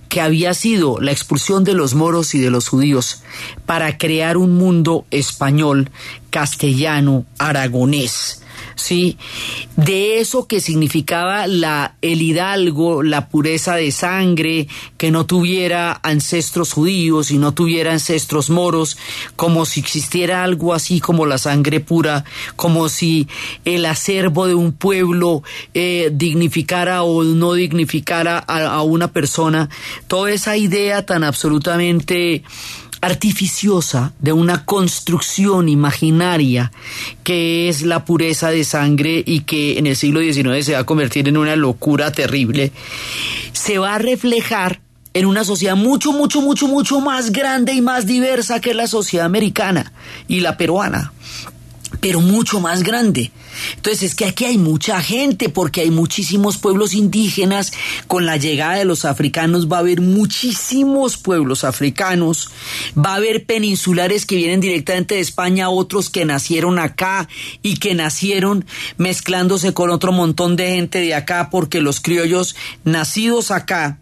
que había sido la expulsión de los moros y de los judíos para crear un mundo español, castellano, aragonés, ¿sí? De eso que significaba la, el hidalgo, la pureza de sangre, que no tuviera ancestros judíos y no tuviera ancestros moros, como si existiera algo así como la sangre pura, como si el acervo de un pueblo eh, dignificara o no dignificara a, a una persona. Toda esa idea tan absolutamente artificiosa de una construcción imaginaria que es la pureza de sangre y que en el siglo XIX se va a convertir en una locura terrible, se va a reflejar en una sociedad mucho, mucho, mucho, mucho más grande y más diversa que la sociedad americana y la peruana pero mucho más grande. Entonces es que aquí hay mucha gente porque hay muchísimos pueblos indígenas. Con la llegada de los africanos va a haber muchísimos pueblos africanos. Va a haber peninsulares que vienen directamente de España, otros que nacieron acá y que nacieron mezclándose con otro montón de gente de acá porque los criollos nacidos acá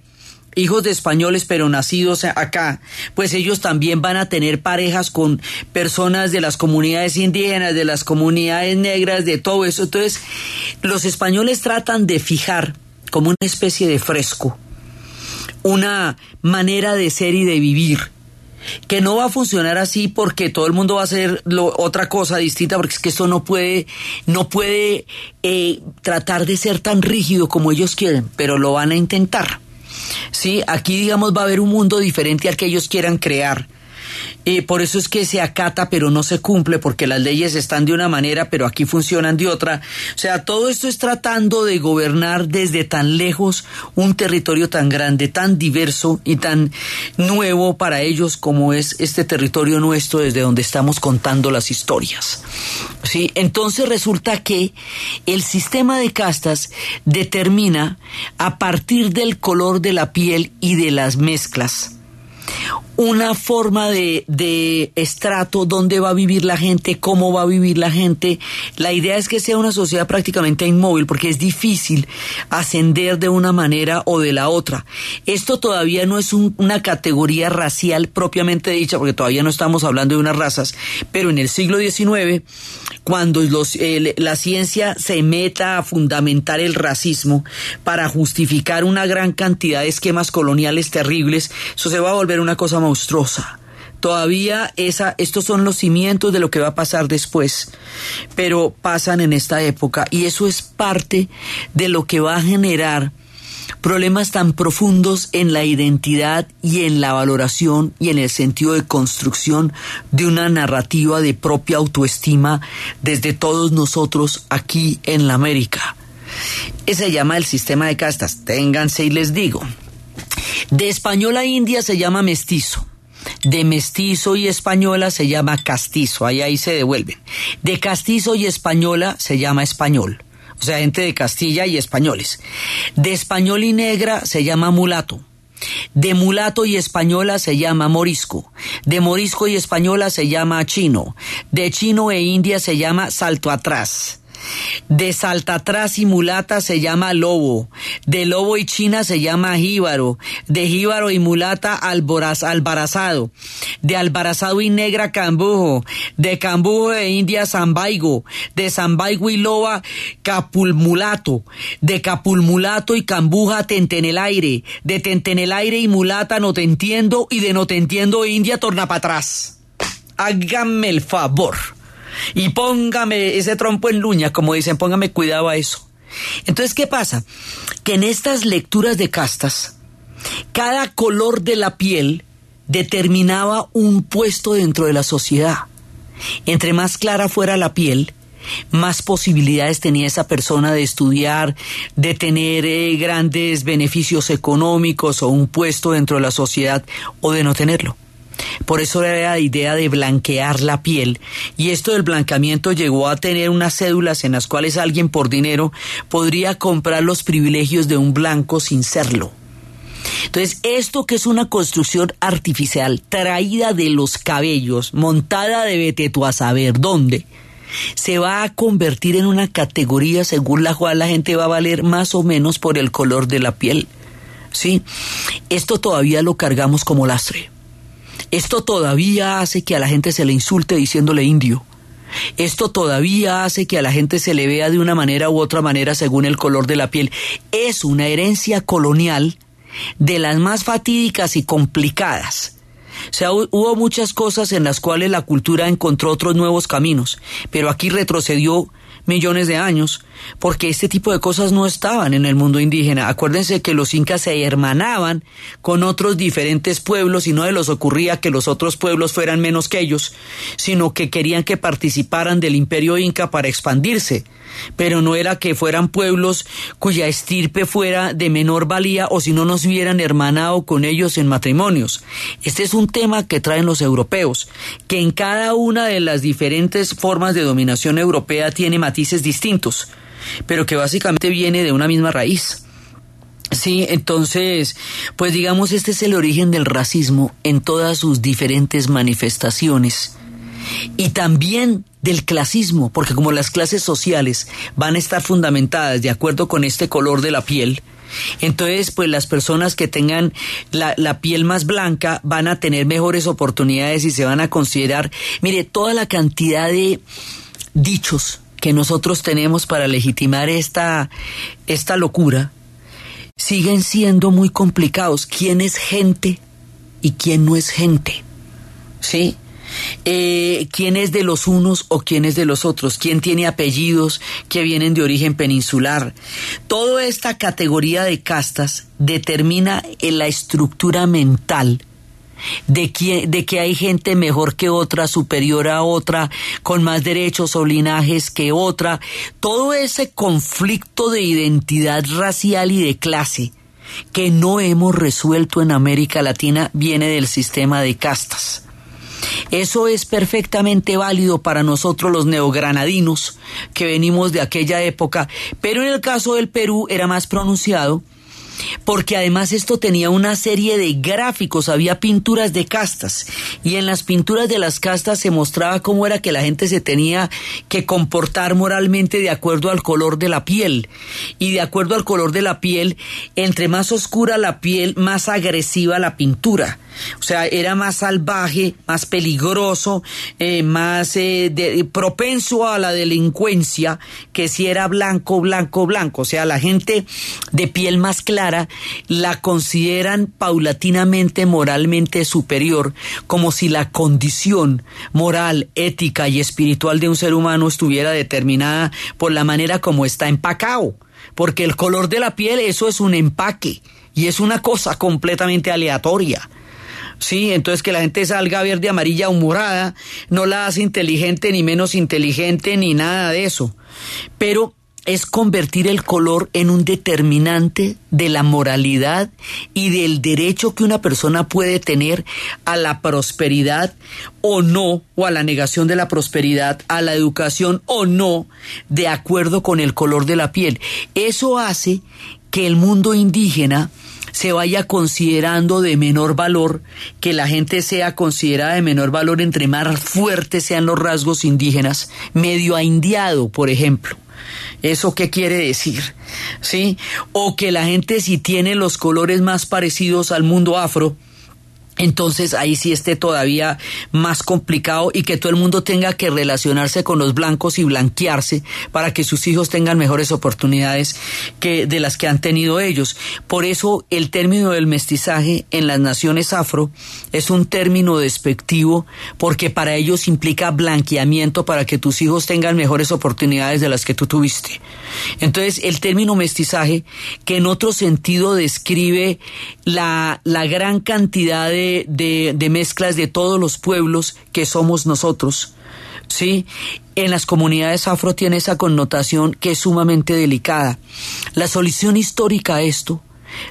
hijos de españoles pero nacidos acá, pues ellos también van a tener parejas con personas de las comunidades indígenas, de las comunidades negras, de todo eso. Entonces, los españoles tratan de fijar como una especie de fresco, una manera de ser y de vivir que no va a funcionar así porque todo el mundo va a hacer otra cosa distinta porque es que esto no puede no puede eh, tratar de ser tan rígido como ellos quieren pero lo van a intentar sí aquí digamos va a haber un mundo diferente al que ellos quieran crear eh, por eso es que se acata pero no se cumple porque las leyes están de una manera pero aquí funcionan de otra. O sea, todo esto es tratando de gobernar desde tan lejos un territorio tan grande, tan diverso y tan nuevo para ellos como es este territorio nuestro desde donde estamos contando las historias. ¿Sí? Entonces resulta que el sistema de castas determina a partir del color de la piel y de las mezclas una forma de, estrato, dónde va a vivir la gente, cómo va a vivir la gente. La idea es que sea una sociedad prácticamente inmóvil porque es difícil ascender de una manera o de la otra. Esto todavía no es una categoría racial propiamente dicha porque todavía no estamos hablando de unas razas, pero en el siglo XIX, cuando la ciencia se meta a fundamentar el racismo para justificar una gran cantidad de esquemas coloniales terribles, eso se va a volver una cosa monstruosa. Todavía esa, estos son los cimientos de lo que va a pasar después, pero pasan en esta época y eso es parte de lo que va a generar problemas tan profundos en la identidad y en la valoración y en el sentido de construcción de una narrativa de propia autoestima desde todos nosotros aquí en la América. Ese se llama el sistema de castas. Ténganse y les digo. De española a india se llama mestizo. De mestizo y española se llama castizo, ahí ahí se devuelven. De castizo y española se llama español, o sea, gente de Castilla y españoles. De español y negra se llama mulato. De mulato y española se llama morisco. De morisco y española se llama chino. De chino e india se llama salto atrás. De Saltatras y mulata se llama lobo. De lobo y china se llama jíbaro. De jíbaro y mulata alboraz, albarazado. De albarazado y negra cambujo. De cambujo e india zambaigo. De zambaigo y loba capulmulato. De capulmulato y cambuja tente en el aire. De tente en el aire y mulata no te entiendo. Y de no te entiendo india torna para atrás. Hágame el favor y póngame ese trompo en luña, como dicen, póngame cuidado a eso. Entonces, ¿qué pasa? Que en estas lecturas de castas, cada color de la piel determinaba un puesto dentro de la sociedad. Entre más clara fuera la piel, más posibilidades tenía esa persona de estudiar, de tener eh, grandes beneficios económicos o un puesto dentro de la sociedad o de no tenerlo. Por eso era la idea de blanquear la piel. Y esto del blanqueamiento llegó a tener unas cédulas en las cuales alguien por dinero podría comprar los privilegios de un blanco sin serlo. Entonces, esto que es una construcción artificial, traída de los cabellos, montada de vete a saber dónde, se va a convertir en una categoría según la cual la gente va a valer más o menos por el color de la piel. ¿Sí? Esto todavía lo cargamos como lastre. Esto todavía hace que a la gente se le insulte diciéndole indio. Esto todavía hace que a la gente se le vea de una manera u otra manera según el color de la piel. Es una herencia colonial de las más fatídicas y complicadas. O sea, hubo muchas cosas en las cuales la cultura encontró otros nuevos caminos, pero aquí retrocedió millones de años, porque este tipo de cosas no estaban en el mundo indígena. Acuérdense que los incas se hermanaban con otros diferentes pueblos y no de los ocurría que los otros pueblos fueran menos que ellos, sino que querían que participaran del imperio inca para expandirse pero no era que fueran pueblos cuya estirpe fuera de menor valía o si no nos hubieran hermanado con ellos en matrimonios. Este es un tema que traen los europeos, que en cada una de las diferentes formas de dominación europea tiene matices distintos, pero que básicamente viene de una misma raíz. Sí, entonces, pues digamos, este es el origen del racismo en todas sus diferentes manifestaciones y también del clasismo, porque como las clases sociales van a estar fundamentadas de acuerdo con este color de la piel, Entonces, pues las personas que tengan la, la, piel más blanca van a tener mejores oportunidades y se van a considerar, mire, toda la cantidad de dichos que nosotros tenemos para legitimar esta, esta locura, siguen siendo muy complicados. ¿Quién es gente y quién no es gente? ¿Sí? Eh, quién es de los unos o quién es de los otros, quién tiene apellidos que vienen de origen peninsular. Toda esta categoría de castas determina en la estructura mental de que, de que hay gente mejor que otra, superior a otra, con más derechos o linajes que otra. Todo ese conflicto de identidad racial y de clase que no hemos resuelto en América Latina viene del sistema de castas. Eso es perfectamente válido para nosotros los neogranadinos que venimos de aquella época, pero en el caso del Perú era más pronunciado porque además esto tenía una serie de gráficos, había pinturas de castas y en las pinturas de las castas se mostraba cómo era que la gente se tenía que comportar moralmente de acuerdo al color de la piel y de acuerdo al color de la piel, entre más oscura la piel, más agresiva la pintura. O sea, era más salvaje, más peligroso, eh, más eh, propenso a la delincuencia que si era blanco, blanco, blanco. O sea, la gente de piel más clara la consideran paulatinamente moralmente superior, como si la condición moral, ética y espiritual de un ser humano estuviera determinada por la manera como está empacado. Porque el color de la piel, eso es un empaque y es una cosa completamente aleatoria. Sí, entonces que la gente salga verde, amarilla o morada no la hace inteligente ni menos inteligente ni nada de eso. Pero es convertir el color en un determinante de la moralidad y del derecho que una persona puede tener a la prosperidad o no, o a la negación de la prosperidad, a la educación o no, de acuerdo con el color de la piel. Eso hace que el mundo indígena se vaya considerando de menor valor, que la gente sea considerada de menor valor entre más fuertes sean los rasgos indígenas, medio a indiado, por ejemplo. ¿Eso qué quiere decir? ¿Sí? O que la gente si tiene los colores más parecidos al mundo afro, entonces ahí sí esté todavía más complicado y que todo el mundo tenga que relacionarse con los blancos y blanquearse para que sus hijos tengan mejores oportunidades que de las que han tenido ellos. Por eso el término del mestizaje en las naciones afro es un término despectivo porque para ellos implica blanqueamiento para que tus hijos tengan mejores oportunidades de las que tú tuviste. Entonces el término mestizaje que en otro sentido describe la, la gran cantidad de de, mezclas de todos los pueblos que somos nosotros. ¿sí? En las comunidades afro tiene esa connotación que es sumamente delicada. La solución histórica a esto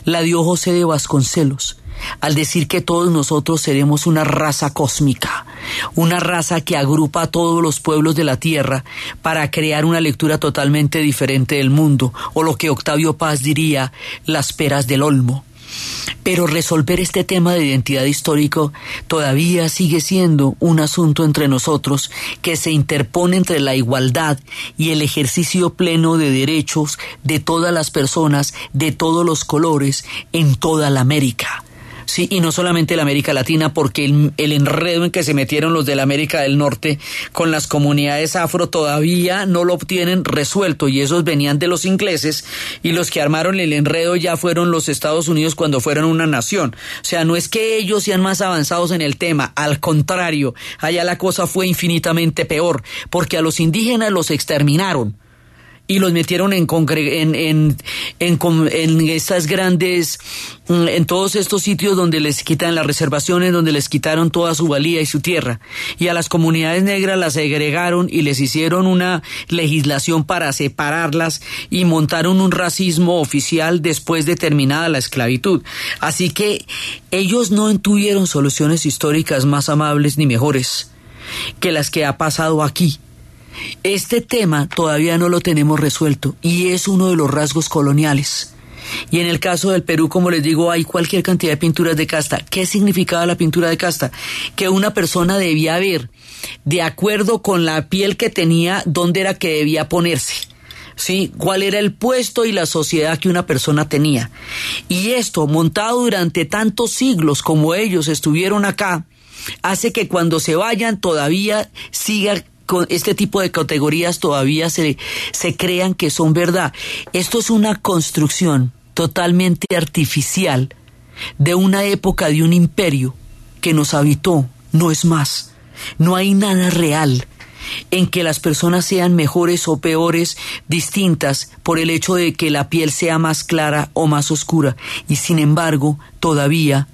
la dio José de Vasconcelos al decir que todos nosotros seremos una raza cósmica, una raza que agrupa a todos los pueblos de la tierra para crear una lectura totalmente diferente del mundo, o lo que Octavio Paz diría, las peras del olmo. Pero resolver este tema de identidad histórico todavía sigue siendo un asunto entre nosotros que se interpone entre la igualdad y el ejercicio pleno de derechos de todas las personas de todos los colores en toda la América. Sí, y no solamente la América Latina, porque el, enredo en que se metieron los de la América del Norte con las comunidades afro todavía no lo obtienen resuelto y esos venían de los ingleses y los que armaron el enredo ya fueron los Estados Unidos cuando fueron una nación. O sea, no es que ellos sean más avanzados en el tema, al contrario, allá la cosa fue infinitamente peor, porque a los indígenas los exterminaron y los metieron en, en, en, en, estas grandes, mm, en todos estos sitios donde les quitan las reservaciones, donde les quitaron toda su valía y su tierra. Y a las comunidades negras las segregaron y les hicieron una legislación para separarlas y montaron un racismo oficial después de terminada la esclavitud. Así que ellos no tuvieron soluciones históricas más amables ni mejores que las que ha pasado aquí este tema todavía no lo tenemos resuelto y es uno de los rasgos coloniales. Y en el caso del Perú, como les digo, hay cualquier cantidad de pinturas de casta. ¿Qué significaba la pintura de casta? Que una persona debía ver, de acuerdo con la piel que tenía, dónde era que debía ponerse ¿sí? ¿Cuál era el puesto y la sociedad que una persona tenía? Y esto, montado durante tantos siglos como ellos estuvieron acá, hace que cuando se vayan todavía siga este tipo de categorías todavía se, se crean que son verdad. Esto es una construcción totalmente artificial de una época de un imperio que nos habitó, no es más. No hay nada real en que las personas sean mejores o peores, distintas, por el hecho de que la piel sea más clara o más oscura. Y sin embargo, todavía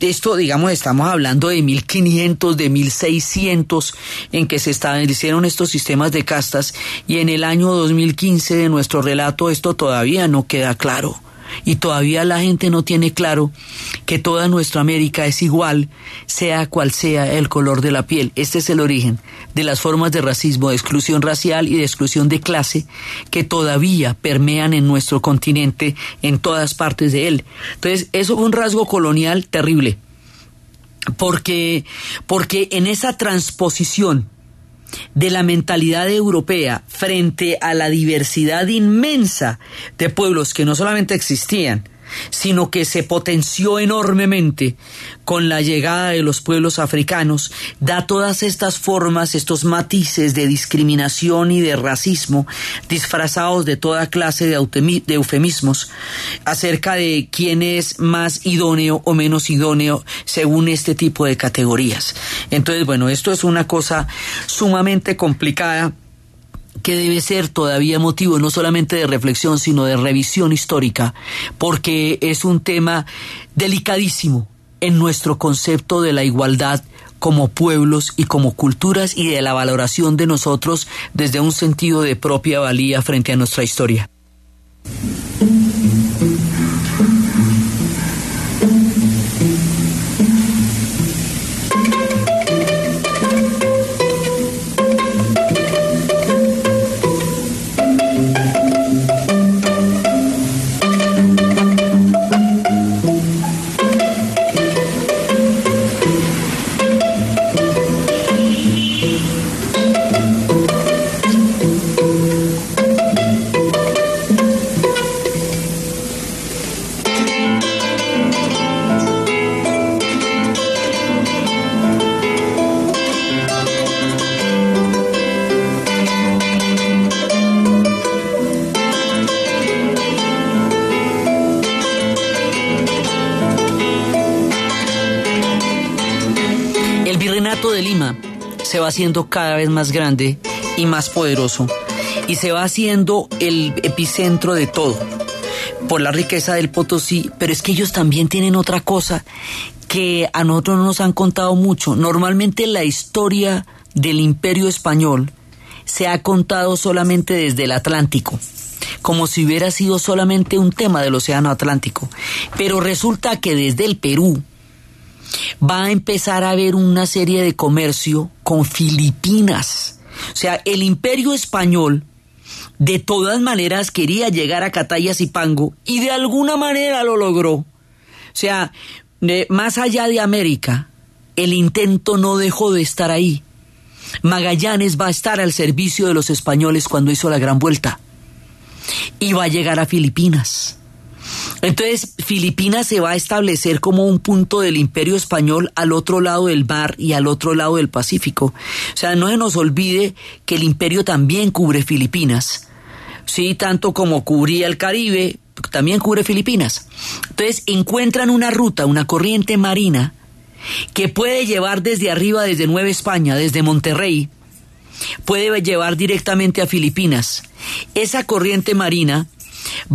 esto, digamos, estamos hablando de 1500, de 1600 en que se establecieron estos sistemas de castas y en el año 2015 de nuestro relato esto todavía no queda claro y todavía la gente no tiene claro que toda nuestra América es igual, sea cual sea el color de la piel. Este es el origen de las formas de racismo, de exclusión racial y de exclusión de clase que todavía permean en nuestro continente, en todas partes de él. Entonces, eso es un rasgo colonial terrible. Porque, porque en esa transposición de la mentalidad europea frente a la diversidad inmensa de pueblos que no solamente existían, sino que se potenció enormemente con la llegada de los pueblos africanos, da todas estas formas, estos matices de discriminación y de racismo, disfrazados de toda clase de, eufemismos, acerca de quién es más idóneo o menos idóneo según este tipo de categorías. Entonces, bueno, esto es una cosa sumamente complicada que debe ser todavía motivo no solamente de reflexión, sino de revisión histórica, porque es un tema delicadísimo en nuestro concepto de la igualdad como pueblos y como culturas y de la valoración de nosotros desde un sentido de propia valía frente a nuestra historia. Haciendo cada vez más grande y más poderoso y se va haciendo el epicentro de todo por la riqueza del Potosí, pero es que ellos también tienen otra cosa que a nosotros no nos han contado mucho. Normalmente la historia del imperio español se ha contado solamente desde el Atlántico, como si hubiera sido solamente un tema del Océano Atlántico. Pero resulta que desde el Perú, va a empezar a haber una serie de comercio con Filipinas. O sea, el imperio español de todas maneras quería llegar a Catayas y Pango y de alguna manera lo logró. O sea, más allá de América, el intento no dejó de estar ahí. Magallanes va a estar al servicio de los españoles cuando hizo la gran vuelta. Y va a llegar a Filipinas. Entonces, Filipinas se va a establecer como un punto del imperio español al otro lado del mar y al otro lado del Pacífico. O sea, no se nos olvide que el imperio también cubre Filipinas. Sí, tanto como cubría el Caribe, también cubre Filipinas. Entonces, encuentran una ruta, una corriente marina que puede llevar desde arriba, desde Nueva España, desde Monterrey, puede llevar directamente a Filipinas. Esa corriente marina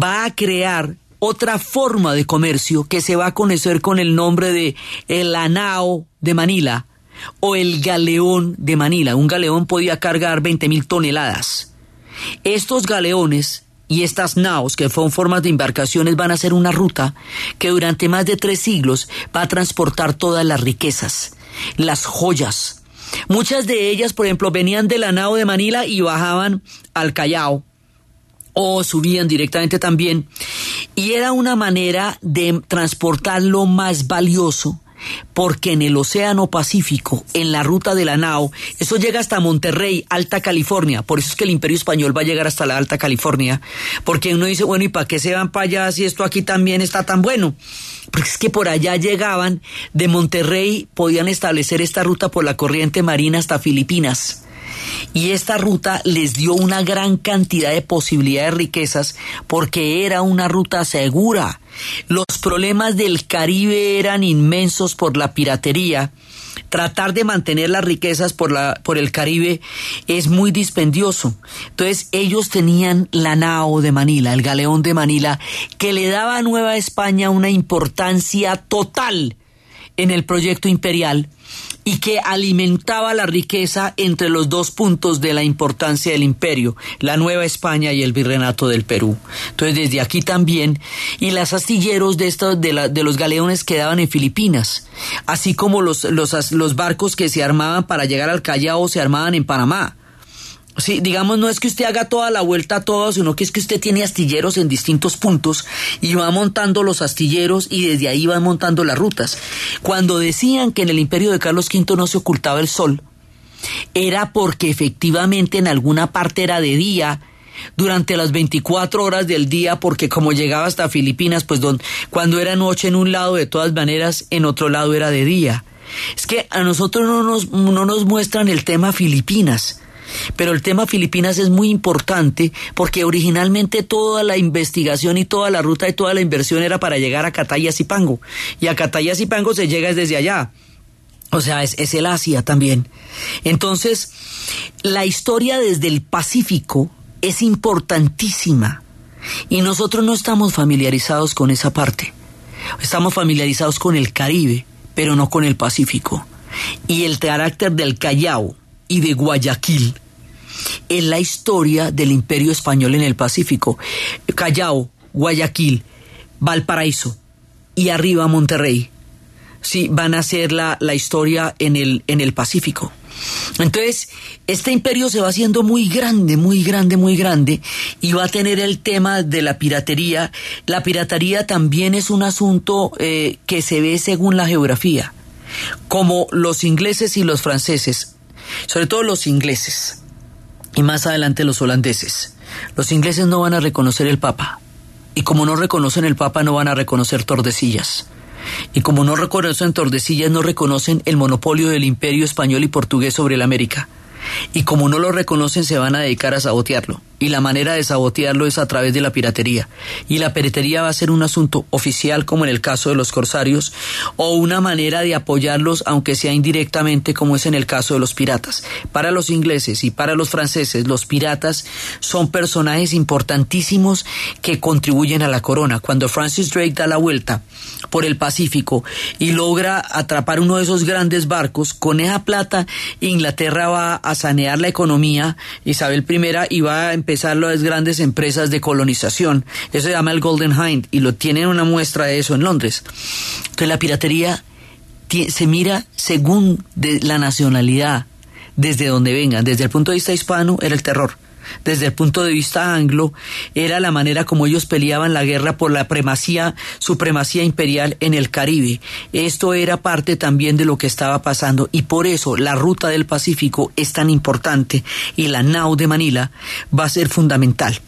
va a crear otra forma de comercio que se va a conocer con el nombre de el anao de Manila o el galeón de Manila. Un galeón podía cargar 20 mil toneladas. Estos galeones y estas naos, que son formas de embarcaciones, van a ser una ruta que durante más de tres siglos va a transportar todas las riquezas, las joyas. Muchas de ellas, por ejemplo, venían de la de Manila y bajaban al Callao o subían directamente también. Y era una manera de transportar lo más valioso porque en el Océano Pacífico, en la ruta de la Nao, eso llega hasta Monterrey, Alta California, por eso es que el Imperio Español va a llegar hasta la Alta California, porque uno dice, bueno, ¿y para qué se van para allá si esto aquí también está tan bueno? Porque es que por allá llegaban, de Monterrey podían establecer esta ruta por la corriente marina hasta Filipinas. Y esta ruta les dio una gran cantidad de posibilidades de riquezas porque era una ruta segura. Los problemas del Caribe eran inmensos por la piratería. Tratar de mantener las riquezas por, la, por el Caribe es muy dispendioso. Entonces ellos tenían la nao de Manila, el galeón de Manila, que le daba a Nueva España una importancia total en el proyecto imperial y que alimentaba la riqueza entre los dos puntos de la importancia del imperio, la Nueva España y el Virreinato del Perú. Entonces, desde aquí también, y las astilleros de, estos, de, la, de los galeones quedaban en Filipinas, así como los, los barcos que se armaban para llegar al Callao se armaban en Panamá. Sí, digamos, no es que usted haga toda la vuelta a todo, sino que es que usted tiene astilleros en distintos puntos y va montando los astilleros y desde ahí va montando las rutas. Cuando decían que en el imperio de Carlos V no se ocultaba el sol, era porque efectivamente en alguna parte era de día, durante las 24 horas del día, porque como llegaba hasta Filipinas, pues don, cuando era noche en un lado, de todas maneras, en otro lado era de día. Es que a nosotros no nos, no nos muestran el tema Filipinas pero el tema Filipinas es muy importante porque originalmente toda la investigación y toda la ruta y toda la inversión era para llegar a Catayas y Pango. Y a Catayas y Pango se llega desde allá. O sea, es, es el Asia también. Entonces, la historia desde el Pacífico es importantísima. Y nosotros no estamos familiarizados con esa parte. Estamos familiarizados con el Caribe, pero no con el Pacífico. Y el carácter del Callao y de Guayaquil en la historia del imperio español en el Pacífico. Callao, Guayaquil, Valparaíso y arriba Monterrey. Sí, van a ser la, la historia en el, en el Pacífico. Entonces, este imperio se va haciendo muy grande, muy grande, muy grande, y va a tener el tema de la piratería. La piratería también es un asunto eh, que se ve según la geografía. Como los ingleses y los franceses, sobre todo los ingleses, y más adelante los holandeses. Los ingleses no van a reconocer el Papa. Y como no reconocen el Papa, no van a reconocer Tordesillas. Y como no reconocen Tordesillas, no reconocen el monopolio del imperio español y portugués sobre el América. Y como no lo reconocen, se van a dedicar a sabotearlo y la manera de sabotearlo es a través de la piratería. Y la piratería va a ser un asunto oficial como en el caso de los corsarios o una manera de apoyarlos aunque sea indirectamente como es en el caso de los piratas. Para los ingleses y para los franceses los piratas son personajes importantísimos que contribuyen a la corona. Cuando Francis Drake da la vuelta por el Pacífico y logra atrapar uno de esos grandes barcos, con esa plata Inglaterra va a sanear la economía, Isabel I y va a empezar las grandes empresas de colonización. Eso se llama el Golden Hind y lo tienen una muestra de eso en Londres. Entonces la piratería se mira según de la nacionalidad, desde donde vengan. Desde el punto de vista hispano era el terror desde el punto de vista anglo, era la manera como ellos peleaban la guerra por la primacía, supremacía imperial en el Caribe. Esto era parte también de lo que estaba pasando y por eso la ruta del Pacífico es tan importante y la NAU de Manila va a ser fundamental.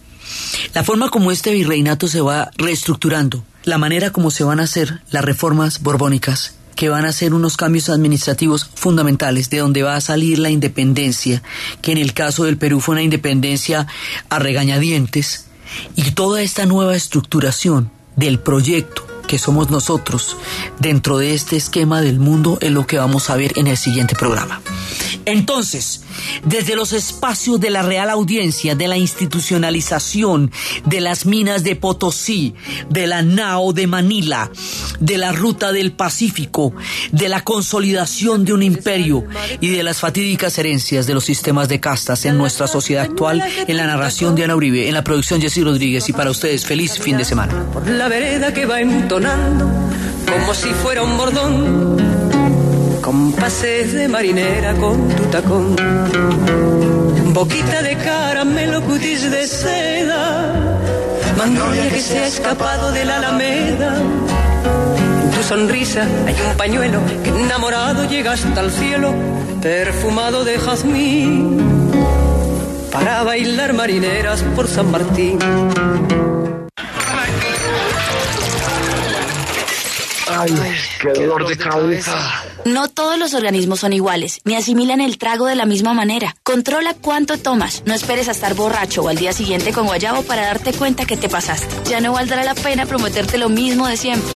La forma como este virreinato se va reestructurando, la manera como se van a hacer las reformas borbónicas, que van a ser unos cambios administrativos fundamentales, de donde va a salir la independencia, que en el caso del Perú fue una independencia a regañadientes, y toda esta nueva estructuración del proyecto que somos nosotros dentro de este esquema del mundo es lo que vamos a ver en el siguiente programa. Entonces, desde los espacios de la Real Audiencia, de la institucionalización, de las minas de Potosí, de la NAO de Manila, de la Ruta del Pacífico, de la consolidación de un imperio y de las fatídicas herencias de los sistemas de castas en nuestra sociedad actual, en la narración de Ana Uribe, en la producción Jessy Rodríguez y para ustedes feliz fin de semana. Por la vereda que va entonando como si fuera un bordón compases de marinera con tu tacón, boquita de caramelo, cutis de seda, magnolia que se ha escapado de la alameda, sonrisa hay un pañuelo que enamorado llega hasta el cielo, perfumado de jazmín, para bailar marineras por San Martín. Ay, qué dolor de cabeza. No todos los organismos son iguales, ni asimilan el trago de la misma manera. Controla cuánto tomas. No esperes a estar borracho o al día siguiente con guayabo para darte cuenta que te pasaste. Ya no valdrá la pena prometerte lo mismo de siempre.